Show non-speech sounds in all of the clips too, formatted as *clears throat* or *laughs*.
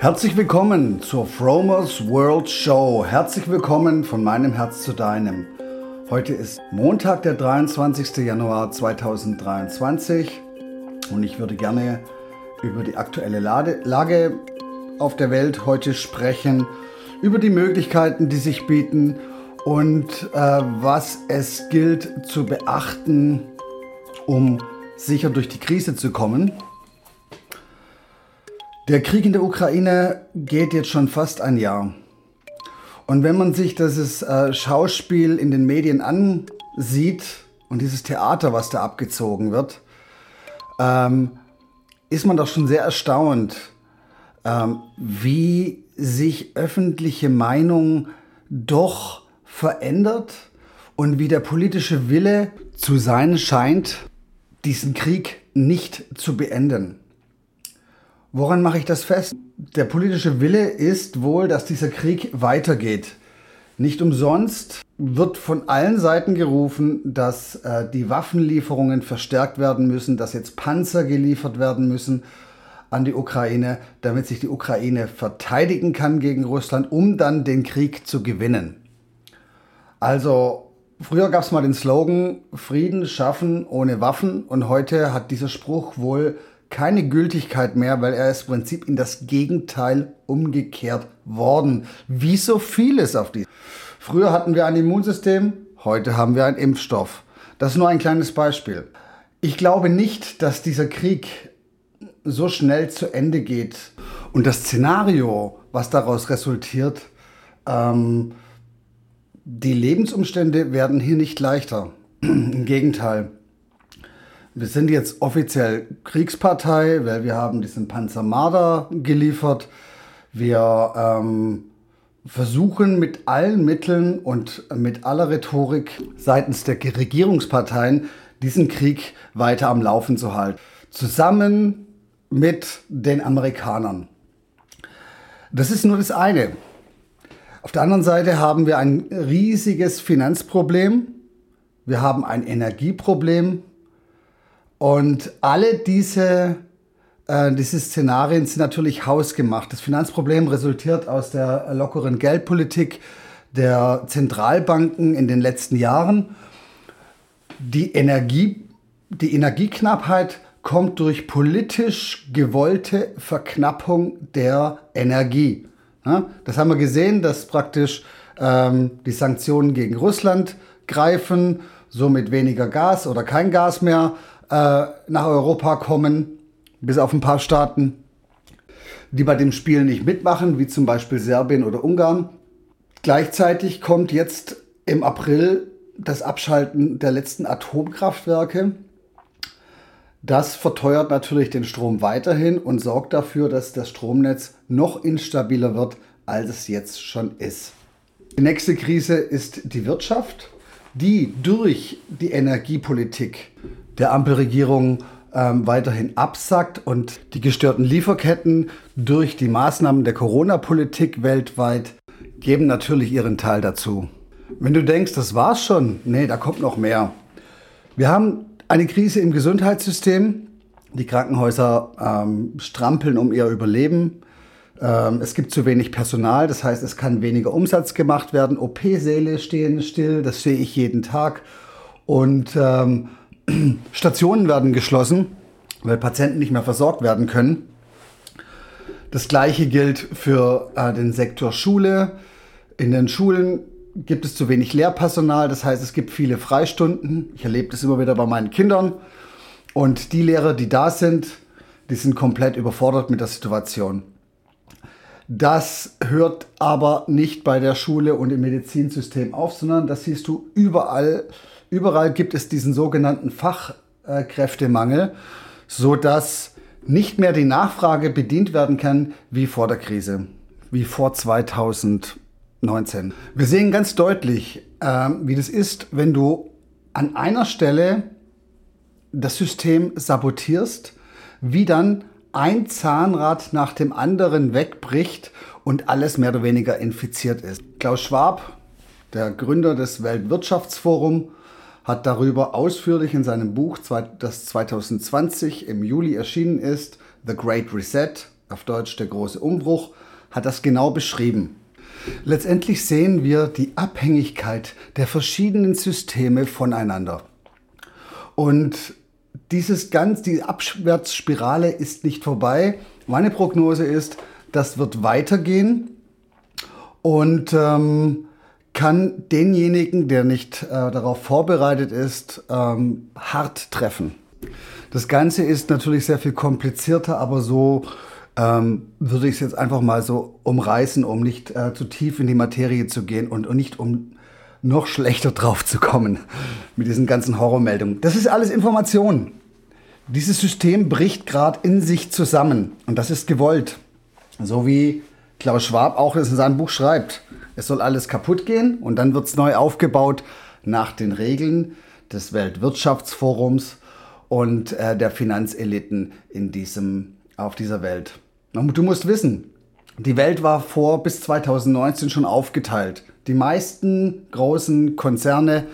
Herzlich willkommen zur Fromers World Show. Herzlich willkommen von meinem Herz zu deinem. Heute ist Montag, der 23. Januar 2023 und ich würde gerne über die aktuelle Lage auf der Welt heute sprechen, über die Möglichkeiten, die sich bieten und äh, was es gilt zu beachten, um sicher durch die Krise zu kommen. Der Krieg in der Ukraine geht jetzt schon fast ein Jahr. Und wenn man sich dieses äh, Schauspiel in den Medien ansieht und dieses Theater, was da abgezogen wird, ähm, ist man doch schon sehr erstaunt, ähm, wie sich öffentliche Meinung doch verändert und wie der politische Wille zu sein scheint, diesen Krieg nicht zu beenden. Woran mache ich das fest? Der politische Wille ist wohl, dass dieser Krieg weitergeht. Nicht umsonst wird von allen Seiten gerufen, dass äh, die Waffenlieferungen verstärkt werden müssen, dass jetzt Panzer geliefert werden müssen an die Ukraine, damit sich die Ukraine verteidigen kann gegen Russland, um dann den Krieg zu gewinnen. Also früher gab es mal den Slogan Frieden schaffen ohne Waffen und heute hat dieser Spruch wohl keine Gültigkeit mehr, weil er ist im Prinzip in das Gegenteil umgekehrt worden. Wie so vieles auf die. Früher hatten wir ein Immunsystem, heute haben wir einen Impfstoff. Das ist nur ein kleines Beispiel. Ich glaube nicht, dass dieser Krieg so schnell zu Ende geht. Und das Szenario, was daraus resultiert, ähm, die Lebensumstände werden hier nicht leichter. *clears throat* Im Gegenteil. Wir sind jetzt offiziell Kriegspartei, weil wir haben diesen Panzer Marder geliefert. Wir ähm, versuchen mit allen Mitteln und mit aller Rhetorik seitens der Regierungsparteien diesen Krieg weiter am Laufen zu halten. Zusammen mit den Amerikanern. Das ist nur das eine. Auf der anderen Seite haben wir ein riesiges Finanzproblem. Wir haben ein Energieproblem. Und alle diese, äh, diese Szenarien sind natürlich hausgemacht. Das Finanzproblem resultiert aus der lockeren Geldpolitik der Zentralbanken in den letzten Jahren. Die, Energie, die Energieknappheit kommt durch politisch gewollte Verknappung der Energie. Ja, das haben wir gesehen, dass praktisch ähm, die Sanktionen gegen Russland greifen, somit weniger Gas oder kein Gas mehr äh, nach Europa kommen, bis auf ein paar Staaten, die bei dem Spiel nicht mitmachen, wie zum Beispiel Serbien oder Ungarn. Gleichzeitig kommt jetzt im April das Abschalten der letzten Atomkraftwerke. Das verteuert natürlich den Strom weiterhin und sorgt dafür, dass das Stromnetz noch instabiler wird, als es jetzt schon ist. Die nächste Krise ist die Wirtschaft, die durch die Energiepolitik der Ampelregierung ähm, weiterhin absackt und die gestörten Lieferketten durch die Maßnahmen der Corona-Politik weltweit geben natürlich ihren Teil dazu. Wenn du denkst, das war's schon, nee, da kommt noch mehr. Wir haben eine Krise im Gesundheitssystem. Die Krankenhäuser ähm, strampeln um ihr Überleben. Ähm, es gibt zu wenig Personal, das heißt, es kann weniger Umsatz gemacht werden. OP-Säle stehen still, das sehe ich jeden Tag. Und ähm, Stationen werden geschlossen, weil Patienten nicht mehr versorgt werden können. Das gleiche gilt für äh, den Sektor Schule. In den Schulen gibt es zu wenig Lehrpersonal, das heißt, es gibt viele Freistunden. Ich erlebe das immer wieder bei meinen Kindern. Und die Lehrer, die da sind, die sind komplett überfordert mit der Situation. Das hört aber nicht bei der Schule und im Medizinsystem auf, sondern das siehst du überall Überall gibt es diesen sogenannten Fachkräftemangel, sodass nicht mehr die Nachfrage bedient werden kann wie vor der Krise, wie vor 2019. Wir sehen ganz deutlich, äh, wie das ist, wenn du an einer Stelle das System sabotierst, wie dann ein Zahnrad nach dem anderen wegbricht und alles mehr oder weniger infiziert ist. Klaus Schwab, der Gründer des Weltwirtschaftsforums, hat darüber ausführlich in seinem Buch, das 2020 im Juli erschienen ist, The Great Reset, auf Deutsch der große Umbruch, hat das genau beschrieben. Letztendlich sehen wir die Abhängigkeit der verschiedenen Systeme voneinander. Und dieses ganz, die Abwärtsspirale ist nicht vorbei. Meine Prognose ist, das wird weitergehen und ähm, kann denjenigen, der nicht äh, darauf vorbereitet ist, ähm, hart treffen. Das Ganze ist natürlich sehr viel komplizierter, aber so ähm, würde ich es jetzt einfach mal so umreißen, um nicht äh, zu tief in die Materie zu gehen und, und nicht um noch schlechter *laughs* drauf zu kommen mit diesen ganzen Horrormeldungen. Das ist alles Information. Dieses System bricht gerade in sich zusammen und das ist gewollt. So wie Klaus Schwab auch in seinem Buch schreibt. Es soll alles kaputt gehen und dann wird es neu aufgebaut nach den Regeln des Weltwirtschaftsforums und äh, der Finanzeliten in diesem, auf dieser Welt. Du musst wissen, die Welt war vor bis 2019 schon aufgeteilt. Die meisten großen Konzerne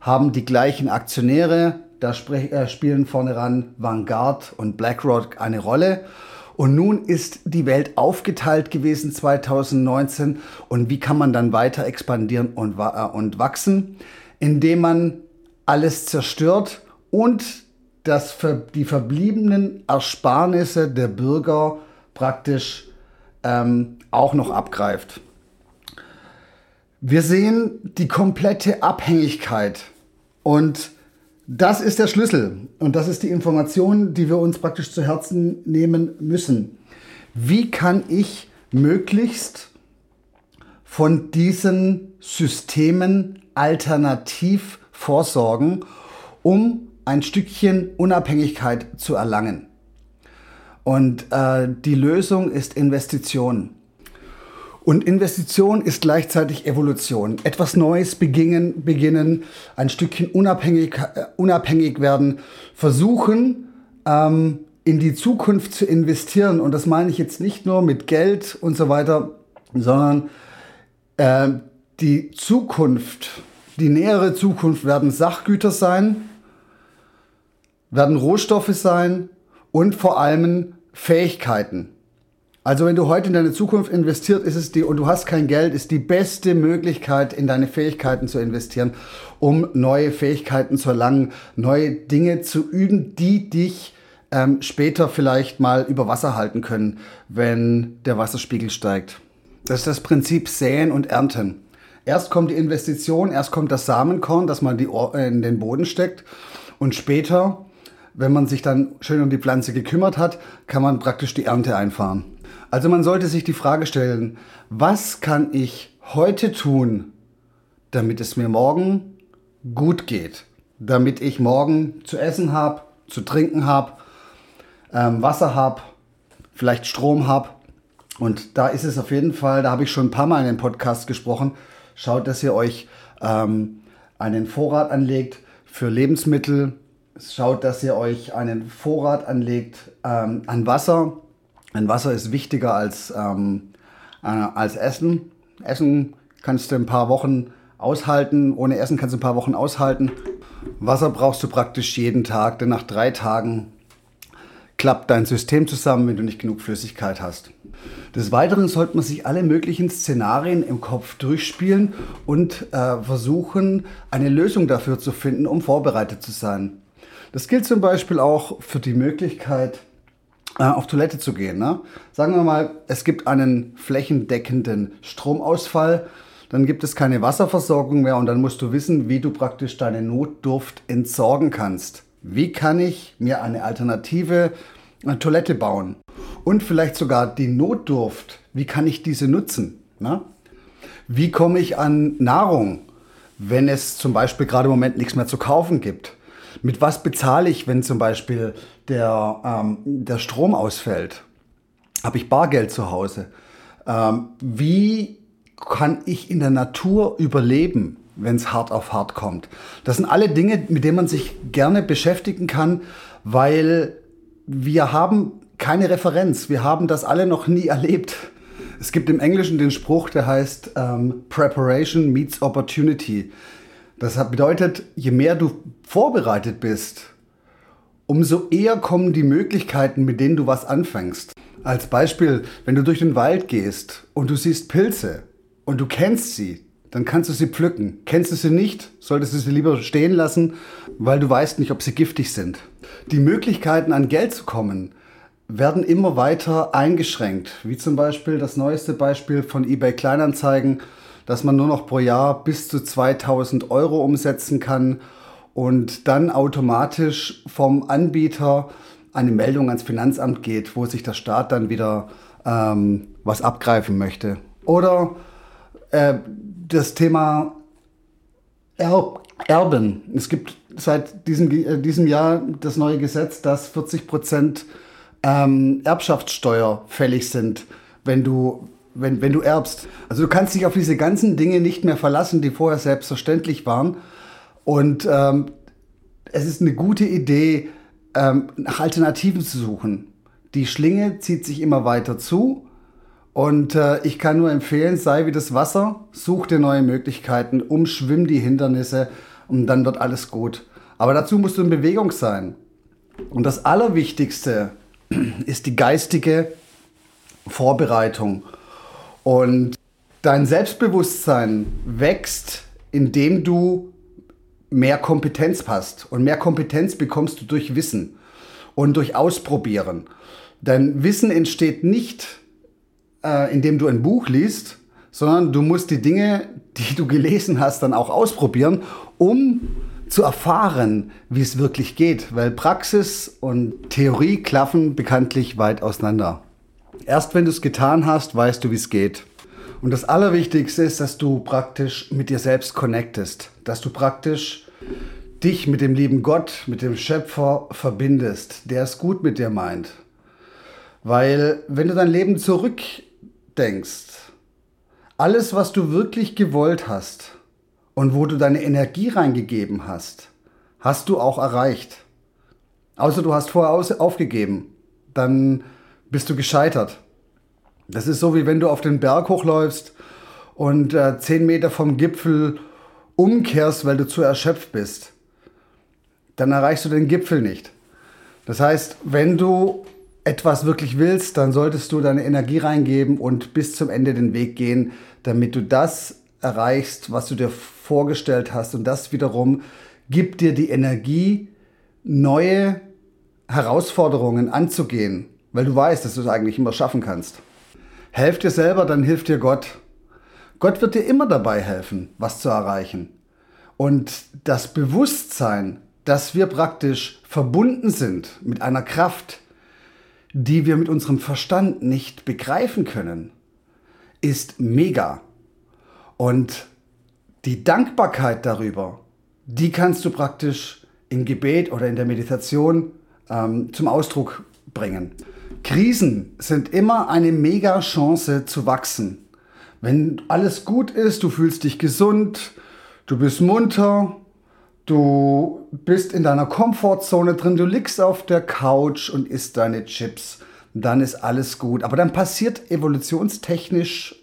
haben die gleichen Aktionäre. Da äh, spielen vorne ran Vanguard und BlackRock eine Rolle. Und nun ist die Welt aufgeteilt gewesen 2019. Und wie kann man dann weiter expandieren und, äh, und wachsen? Indem man alles zerstört und das, die verbliebenen Ersparnisse der Bürger praktisch ähm, auch noch abgreift. Wir sehen die komplette Abhängigkeit und das ist der Schlüssel und das ist die Information, die wir uns praktisch zu Herzen nehmen müssen. Wie kann ich möglichst von diesen Systemen alternativ vorsorgen, um ein Stückchen Unabhängigkeit zu erlangen? Und äh, die Lösung ist Investition. Und Investition ist gleichzeitig Evolution. Etwas Neues beginnen, beginnen ein Stückchen unabhängig, äh, unabhängig werden, versuchen, ähm, in die Zukunft zu investieren. Und das meine ich jetzt nicht nur mit Geld und so weiter, sondern äh, die Zukunft, die nähere Zukunft werden Sachgüter sein, werden Rohstoffe sein und vor allem Fähigkeiten. Also wenn du heute in deine Zukunft investiert, ist es die und du hast kein Geld, ist die beste Möglichkeit in deine Fähigkeiten zu investieren, um neue Fähigkeiten zu erlangen, neue Dinge zu üben, die dich ähm, später vielleicht mal über Wasser halten können, wenn der Wasserspiegel steigt. Das ist das Prinzip Säen und Ernten. Erst kommt die Investition, erst kommt das Samenkorn, das man in den Boden steckt und später wenn man sich dann schön um die Pflanze gekümmert hat, kann man praktisch die Ernte einfahren. Also man sollte sich die Frage stellen, was kann ich heute tun, damit es mir morgen gut geht? Damit ich morgen zu essen habe, zu trinken habe, ähm, Wasser habe, vielleicht Strom habe. Und da ist es auf jeden Fall, da habe ich schon ein paar Mal in den Podcast gesprochen, schaut, dass ihr euch ähm, einen Vorrat anlegt für Lebensmittel, schaut, dass ihr euch einen Vorrat anlegt ähm, an Wasser. Ein Wasser ist wichtiger als, ähm, äh, als Essen. Essen kannst du ein paar Wochen aushalten. Ohne Essen kannst du ein paar Wochen aushalten. Wasser brauchst du praktisch jeden Tag, denn nach drei Tagen klappt dein System zusammen, wenn du nicht genug Flüssigkeit hast. Des Weiteren sollte man sich alle möglichen Szenarien im Kopf durchspielen und äh, versuchen, eine Lösung dafür zu finden, um vorbereitet zu sein. Das gilt zum Beispiel auch für die Möglichkeit, auf Toilette zu gehen. Ne? Sagen wir mal, es gibt einen flächendeckenden Stromausfall, dann gibt es keine Wasserversorgung mehr und dann musst du wissen, wie du praktisch deine Notdurft entsorgen kannst. Wie kann ich mir eine alternative äh, Toilette bauen? Und vielleicht sogar die Notdurft, wie kann ich diese nutzen? Ne? Wie komme ich an Nahrung, wenn es zum Beispiel gerade im Moment nichts mehr zu kaufen gibt? Mit was bezahle ich, wenn zum Beispiel der, ähm, der Strom ausfällt? Habe ich Bargeld zu Hause? Ähm, wie kann ich in der Natur überleben, wenn es hart auf hart kommt? Das sind alle Dinge, mit denen man sich gerne beschäftigen kann, weil wir haben keine Referenz. Wir haben das alle noch nie *laughs* erlebt. Es gibt im Englischen den Spruch, der heißt ähm, Preparation meets Opportunity. Das bedeutet, je mehr du vorbereitet bist, umso eher kommen die Möglichkeiten, mit denen du was anfängst. Als Beispiel, wenn du durch den Wald gehst und du siehst Pilze und du kennst sie, dann kannst du sie pflücken. Kennst du sie nicht, solltest du sie lieber stehen lassen, weil du weißt nicht, ob sie giftig sind. Die Möglichkeiten an Geld zu kommen werden immer weiter eingeschränkt, wie zum Beispiel das neueste Beispiel von eBay Kleinanzeigen, dass man nur noch pro Jahr bis zu 2000 Euro umsetzen kann und dann automatisch vom Anbieter eine Meldung ans Finanzamt geht, wo sich der Staat dann wieder ähm, was abgreifen möchte. Oder äh, das Thema Erb Erben. Es gibt seit diesem, äh, diesem Jahr das neue Gesetz, dass 40 Prozent ähm, Erbschaftssteuer fällig sind, wenn du, wenn, wenn du erbst. Also du kannst dich auf diese ganzen Dinge nicht mehr verlassen, die vorher selbstverständlich waren. Und ähm, es ist eine gute Idee, ähm, nach Alternativen zu suchen. Die Schlinge zieht sich immer weiter zu. Und äh, ich kann nur empfehlen, sei wie das Wasser, such dir neue Möglichkeiten, umschwimm die Hindernisse und dann wird alles gut. Aber dazu musst du in Bewegung sein. Und das Allerwichtigste *clears throat* ist die geistige Vorbereitung. Und dein Selbstbewusstsein wächst, indem du mehr Kompetenz hast. Und mehr Kompetenz bekommst du durch Wissen und durch Ausprobieren. Denn Wissen entsteht nicht, äh, indem du ein Buch liest, sondern du musst die Dinge, die du gelesen hast, dann auch ausprobieren, um zu erfahren, wie es wirklich geht, weil Praxis und Theorie klaffen bekanntlich weit auseinander. Erst wenn du es getan hast, weißt du, wie es geht. Und das Allerwichtigste ist, dass du praktisch mit dir selbst connectest, dass du praktisch dich mit dem lieben Gott, mit dem Schöpfer verbindest, der es gut mit dir meint. Weil wenn du dein Leben zurückdenkst, alles, was du wirklich gewollt hast, und wo du deine Energie reingegeben hast, hast du auch erreicht. Außer du hast vorher aufgegeben, dann bist du gescheitert. Das ist so, wie wenn du auf den Berg hochläufst und äh, zehn Meter vom Gipfel umkehrst, weil du zu erschöpft bist. Dann erreichst du den Gipfel nicht. Das heißt, wenn du etwas wirklich willst, dann solltest du deine Energie reingeben und bis zum Ende den Weg gehen, damit du das erreichst, was du dir vorgestellt hast. Und das wiederum gibt dir die Energie, neue Herausforderungen anzugehen, weil du weißt, dass du es eigentlich immer schaffen kannst. Helf dir selber, dann hilft dir Gott. Gott wird dir immer dabei helfen, was zu erreichen. Und das Bewusstsein, dass wir praktisch verbunden sind mit einer Kraft, die wir mit unserem Verstand nicht begreifen können, ist mega. Und die Dankbarkeit darüber, die kannst du praktisch im Gebet oder in der Meditation ähm, zum Ausdruck bringen. Krisen sind immer eine mega Chance zu wachsen. Wenn alles gut ist, du fühlst dich gesund, du bist munter, du bist in deiner Komfortzone drin, du liegst auf der Couch und isst deine Chips, dann ist alles gut. Aber dann passiert evolutionstechnisch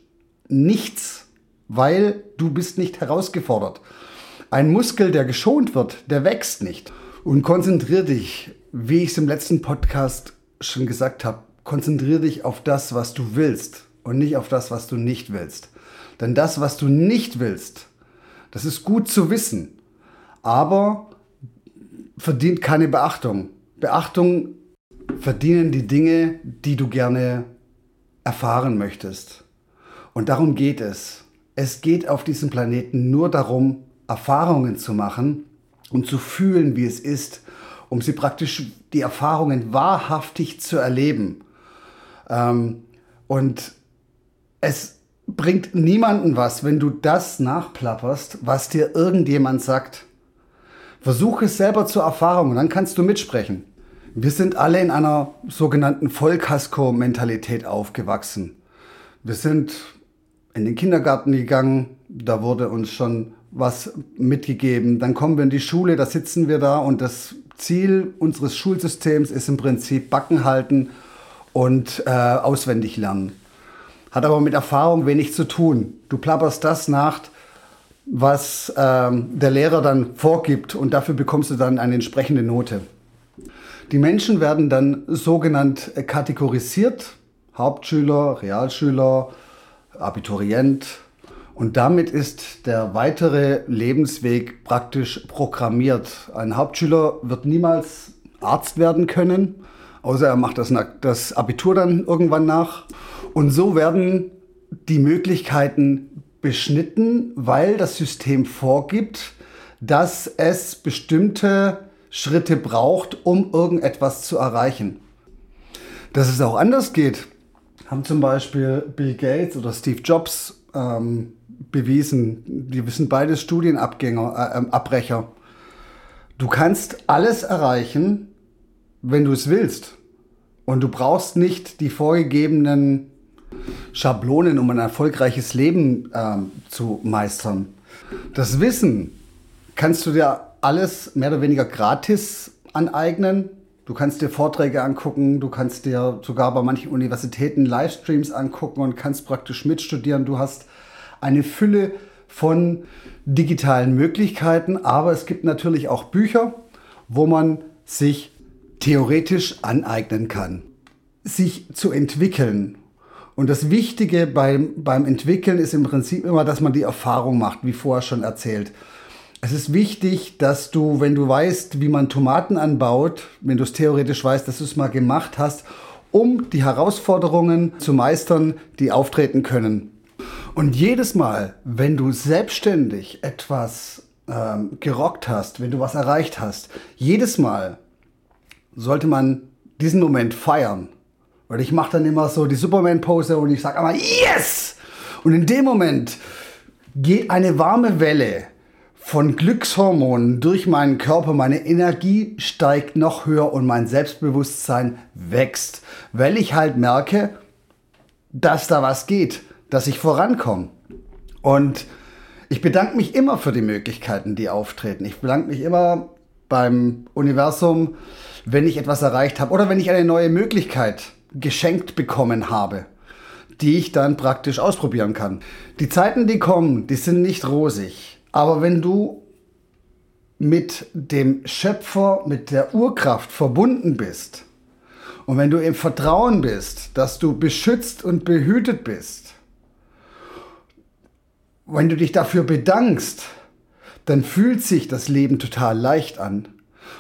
nichts weil du bist nicht herausgefordert. Ein Muskel, der geschont wird, der wächst nicht. Und konzentrier dich, wie ich es im letzten Podcast schon gesagt habe, konzentrier dich auf das, was du willst und nicht auf das, was du nicht willst. Denn das, was du nicht willst, das ist gut zu wissen, aber verdient keine Beachtung. Beachtung verdienen die Dinge, die du gerne erfahren möchtest. Und darum geht es. Es geht auf diesem Planeten nur darum, Erfahrungen zu machen und zu fühlen, wie es ist, um sie praktisch die Erfahrungen wahrhaftig zu erleben. Ähm, und es bringt niemanden was, wenn du das nachplapperst, was dir irgendjemand sagt. Versuche es selber zur Erfahrung und dann kannst du mitsprechen. Wir sind alle in einer sogenannten Vollkasko-Mentalität aufgewachsen. Wir sind in den Kindergarten gegangen, da wurde uns schon was mitgegeben. Dann kommen wir in die Schule, da sitzen wir da und das Ziel unseres Schulsystems ist im Prinzip Backen halten und äh, auswendig lernen. Hat aber mit Erfahrung wenig zu tun. Du plapperst das nach, was ähm, der Lehrer dann vorgibt und dafür bekommst du dann eine entsprechende Note. Die Menschen werden dann sogenannt kategorisiert Hauptschüler, Realschüler, Abiturient. Und damit ist der weitere Lebensweg praktisch programmiert. Ein Hauptschüler wird niemals Arzt werden können, außer er macht das, das Abitur dann irgendwann nach. Und so werden die Möglichkeiten beschnitten, weil das System vorgibt, dass es bestimmte Schritte braucht, um irgendetwas zu erreichen. Dass es auch anders geht, haben zum Beispiel Bill Gates oder Steve Jobs ähm, bewiesen. Die sind beides Studienabgänger, äh, ähm, Abbrecher. Du kannst alles erreichen, wenn du es willst. Und du brauchst nicht die vorgegebenen Schablonen, um ein erfolgreiches Leben ähm, zu meistern. Das Wissen kannst du dir alles mehr oder weniger gratis aneignen. Du kannst dir Vorträge angucken, du kannst dir sogar bei manchen Universitäten Livestreams angucken und kannst praktisch mitstudieren. Du hast eine Fülle von digitalen Möglichkeiten, aber es gibt natürlich auch Bücher, wo man sich theoretisch aneignen kann, sich zu entwickeln. Und das Wichtige beim, beim Entwickeln ist im Prinzip immer, dass man die Erfahrung macht, wie vorher schon erzählt. Es ist wichtig, dass du, wenn du weißt, wie man Tomaten anbaut, wenn du es theoretisch weißt, dass du es mal gemacht hast, um die Herausforderungen zu meistern, die auftreten können. Und jedes Mal, wenn du selbstständig etwas ähm, gerockt hast, wenn du was erreicht hast, jedes Mal sollte man diesen Moment feiern. Weil ich mache dann immer so die Superman-Pose und ich sage einmal Yes! Und in dem Moment geht eine warme Welle von Glückshormonen durch meinen Körper, meine Energie steigt noch höher und mein Selbstbewusstsein wächst, weil ich halt merke, dass da was geht, dass ich vorankomme. Und ich bedanke mich immer für die Möglichkeiten, die auftreten. Ich bedanke mich immer beim Universum, wenn ich etwas erreicht habe oder wenn ich eine neue Möglichkeit geschenkt bekommen habe, die ich dann praktisch ausprobieren kann. Die Zeiten, die kommen, die sind nicht rosig. Aber wenn du mit dem Schöpfer, mit der Urkraft verbunden bist und wenn du im Vertrauen bist, dass du beschützt und behütet bist, wenn du dich dafür bedankst, dann fühlt sich das Leben total leicht an.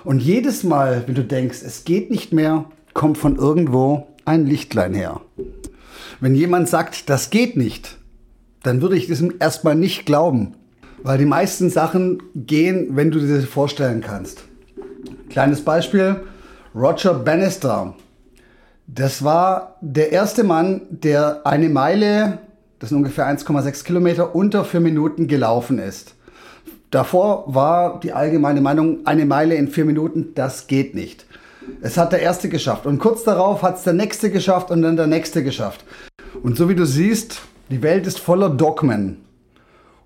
Und jedes Mal, wenn du denkst, es geht nicht mehr, kommt von irgendwo ein Lichtlein her. Wenn jemand sagt, das geht nicht, dann würde ich diesem erstmal nicht glauben. Weil die meisten Sachen gehen, wenn du dir das vorstellen kannst. Kleines Beispiel, Roger Bannister. Das war der erste Mann, der eine Meile, das sind ungefähr 1,6 Kilometer, unter vier Minuten gelaufen ist. Davor war die allgemeine Meinung, eine Meile in vier Minuten, das geht nicht. Es hat der erste geschafft und kurz darauf hat es der nächste geschafft und dann der nächste geschafft. Und so wie du siehst, die Welt ist voller Dogmen.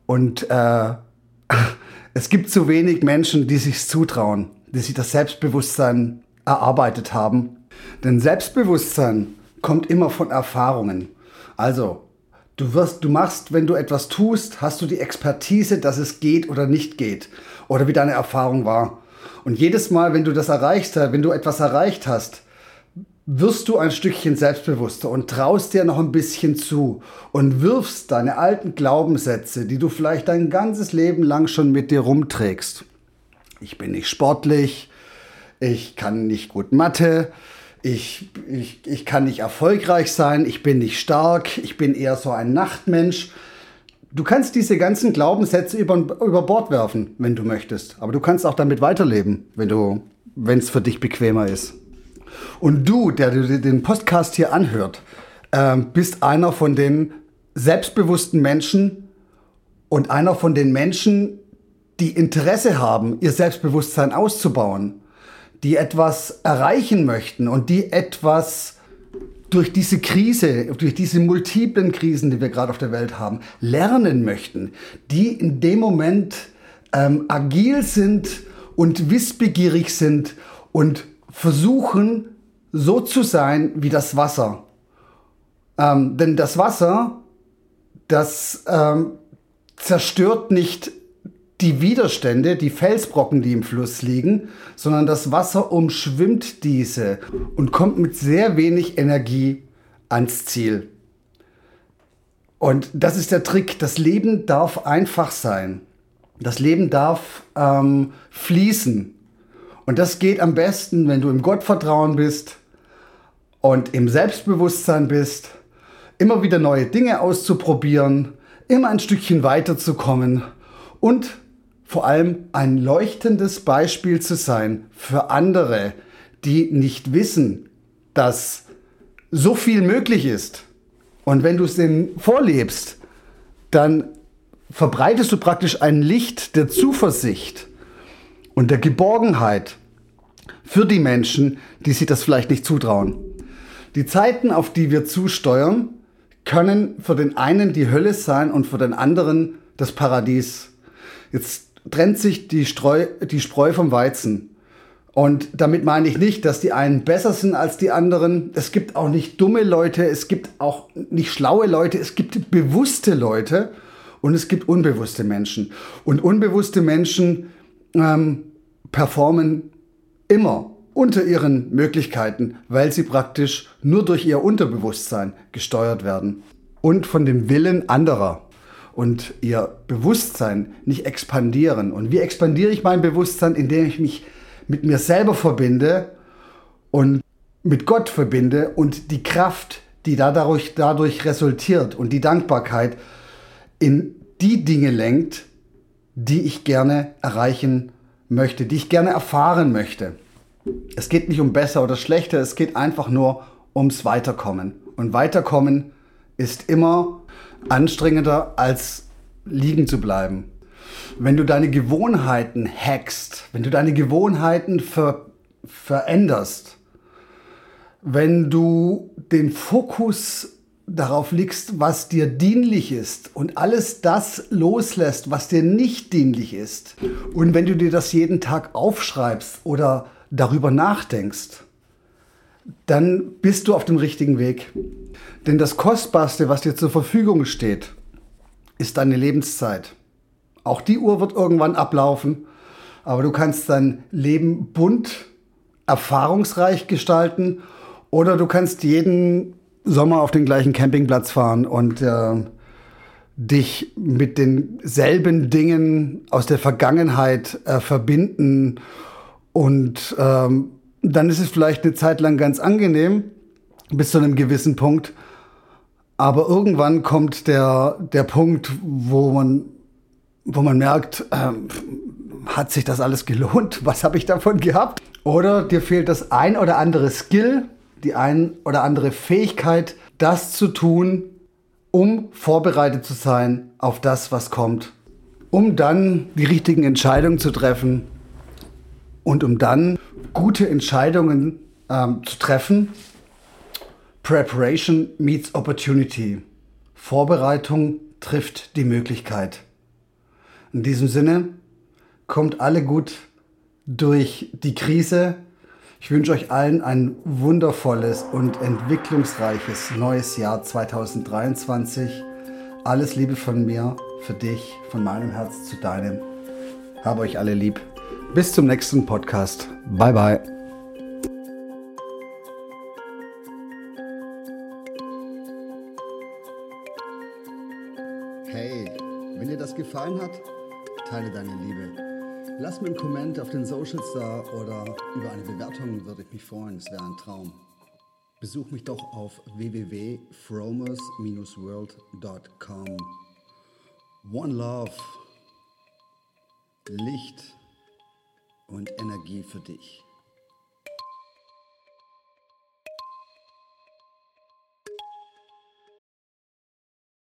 Und äh, *laughs* es gibt zu wenig Menschen, die sich zutrauen, die sich das Selbstbewusstsein erarbeitet haben. Denn Selbstbewusstsein kommt immer von Erfahrungen. Also, du wirst, du machst, wenn du etwas tust, hast du die Expertise, dass es geht oder nicht geht. Oder wie deine Erfahrung war. Und jedes Mal, wenn du das erreichst, wenn du etwas erreicht hast, wirst du ein Stückchen selbstbewusster und traust dir noch ein bisschen zu und wirfst deine alten Glaubenssätze, die du vielleicht dein ganzes Leben lang schon mit dir rumträgst. Ich bin nicht sportlich, ich kann nicht gut Mathe, ich, ich, ich kann nicht erfolgreich sein, ich bin nicht stark, ich bin eher so ein Nachtmensch. Du kannst diese ganzen Glaubenssätze über, über Bord werfen, wenn du möchtest. Aber du kannst auch damit weiterleben, wenn es für dich bequemer ist. Und du, der den Podcast hier anhört, äh, bist einer von den selbstbewussten Menschen und einer von den Menschen, die Interesse haben, ihr Selbstbewusstsein auszubauen, die etwas erreichen möchten und die etwas durch diese Krise, durch diese multiplen Krisen, die wir gerade auf der Welt haben, lernen möchten, die in dem Moment ähm, agil sind und wissbegierig sind und versuchen, so zu sein wie das Wasser. Ähm, denn das Wasser, das ähm, zerstört nicht die Widerstände, die Felsbrocken, die im Fluss liegen, sondern das Wasser umschwimmt diese und kommt mit sehr wenig Energie ans Ziel. Und das ist der Trick. Das Leben darf einfach sein. Das Leben darf ähm, fließen. Und das geht am besten, wenn du im Gottvertrauen bist und im Selbstbewusstsein bist, immer wieder neue Dinge auszuprobieren, immer ein Stückchen weiterzukommen und vor allem ein leuchtendes Beispiel zu sein für andere, die nicht wissen, dass so viel möglich ist. Und wenn du es denen vorlebst, dann verbreitest du praktisch ein Licht der Zuversicht und der Geborgenheit für die Menschen, die sich das vielleicht nicht zutrauen. Die Zeiten, auf die wir zusteuern, können für den einen die Hölle sein und für den anderen das Paradies. Jetzt trennt sich die, Streu, die Spreu vom Weizen. Und damit meine ich nicht, dass die einen besser sind als die anderen. Es gibt auch nicht dumme Leute, es gibt auch nicht schlaue Leute, es gibt bewusste Leute und es gibt unbewusste Menschen. Und unbewusste Menschen ähm, performen immer unter ihren Möglichkeiten, weil sie praktisch nur durch ihr Unterbewusstsein gesteuert werden und von dem Willen anderer und ihr Bewusstsein nicht expandieren. Und wie expandiere ich mein Bewusstsein, indem ich mich mit mir selber verbinde und mit Gott verbinde und die Kraft, die dadurch, dadurch resultiert und die Dankbarkeit in die Dinge lenkt, die ich gerne erreichen möchte, die ich gerne erfahren möchte. Es geht nicht um besser oder schlechter, es geht einfach nur ums Weiterkommen. Und Weiterkommen ist immer anstrengender als liegen zu bleiben. Wenn du deine Gewohnheiten hackst, wenn du deine Gewohnheiten ver veränderst, wenn du den Fokus darauf legst, was dir dienlich ist und alles das loslässt, was dir nicht dienlich ist. Und wenn du dir das jeden Tag aufschreibst oder darüber nachdenkst, dann bist du auf dem richtigen Weg. Denn das Kostbarste, was dir zur Verfügung steht, ist deine Lebenszeit. Auch die Uhr wird irgendwann ablaufen, aber du kannst dein Leben bunt, erfahrungsreich gestalten oder du kannst jeden Sommer auf den gleichen Campingplatz fahren und äh, dich mit denselben Dingen aus der Vergangenheit äh, verbinden und ähm, dann ist es vielleicht eine Zeit lang ganz angenehm, bis zu einem gewissen Punkt. Aber irgendwann kommt der, der Punkt, wo man, wo man merkt, ähm, hat sich das alles gelohnt? *laughs* Was habe ich davon gehabt? Oder dir fehlt das ein oder andere Skill, die ein oder andere Fähigkeit, das zu tun, um vorbereitet zu sein auf das, was kommt. Um dann die richtigen Entscheidungen zu treffen, und um dann gute Entscheidungen ähm, zu treffen, Preparation meets Opportunity. Vorbereitung trifft die Möglichkeit. In diesem Sinne, kommt alle gut durch die Krise. Ich wünsche euch allen ein wundervolles und entwicklungsreiches neues Jahr 2023. Alles Liebe von mir, für dich, von meinem Herz zu deinem. Habe euch alle lieb. Bis zum nächsten Podcast. Bye bye. Hey, wenn dir das gefallen hat, teile deine Liebe. Lass mir einen Comment auf den Socials da oder über eine Bewertung würde ich mich freuen. Es wäre ein Traum. Besuch mich doch auf www.fromers-world.com. One Love. Licht und Energie für dich.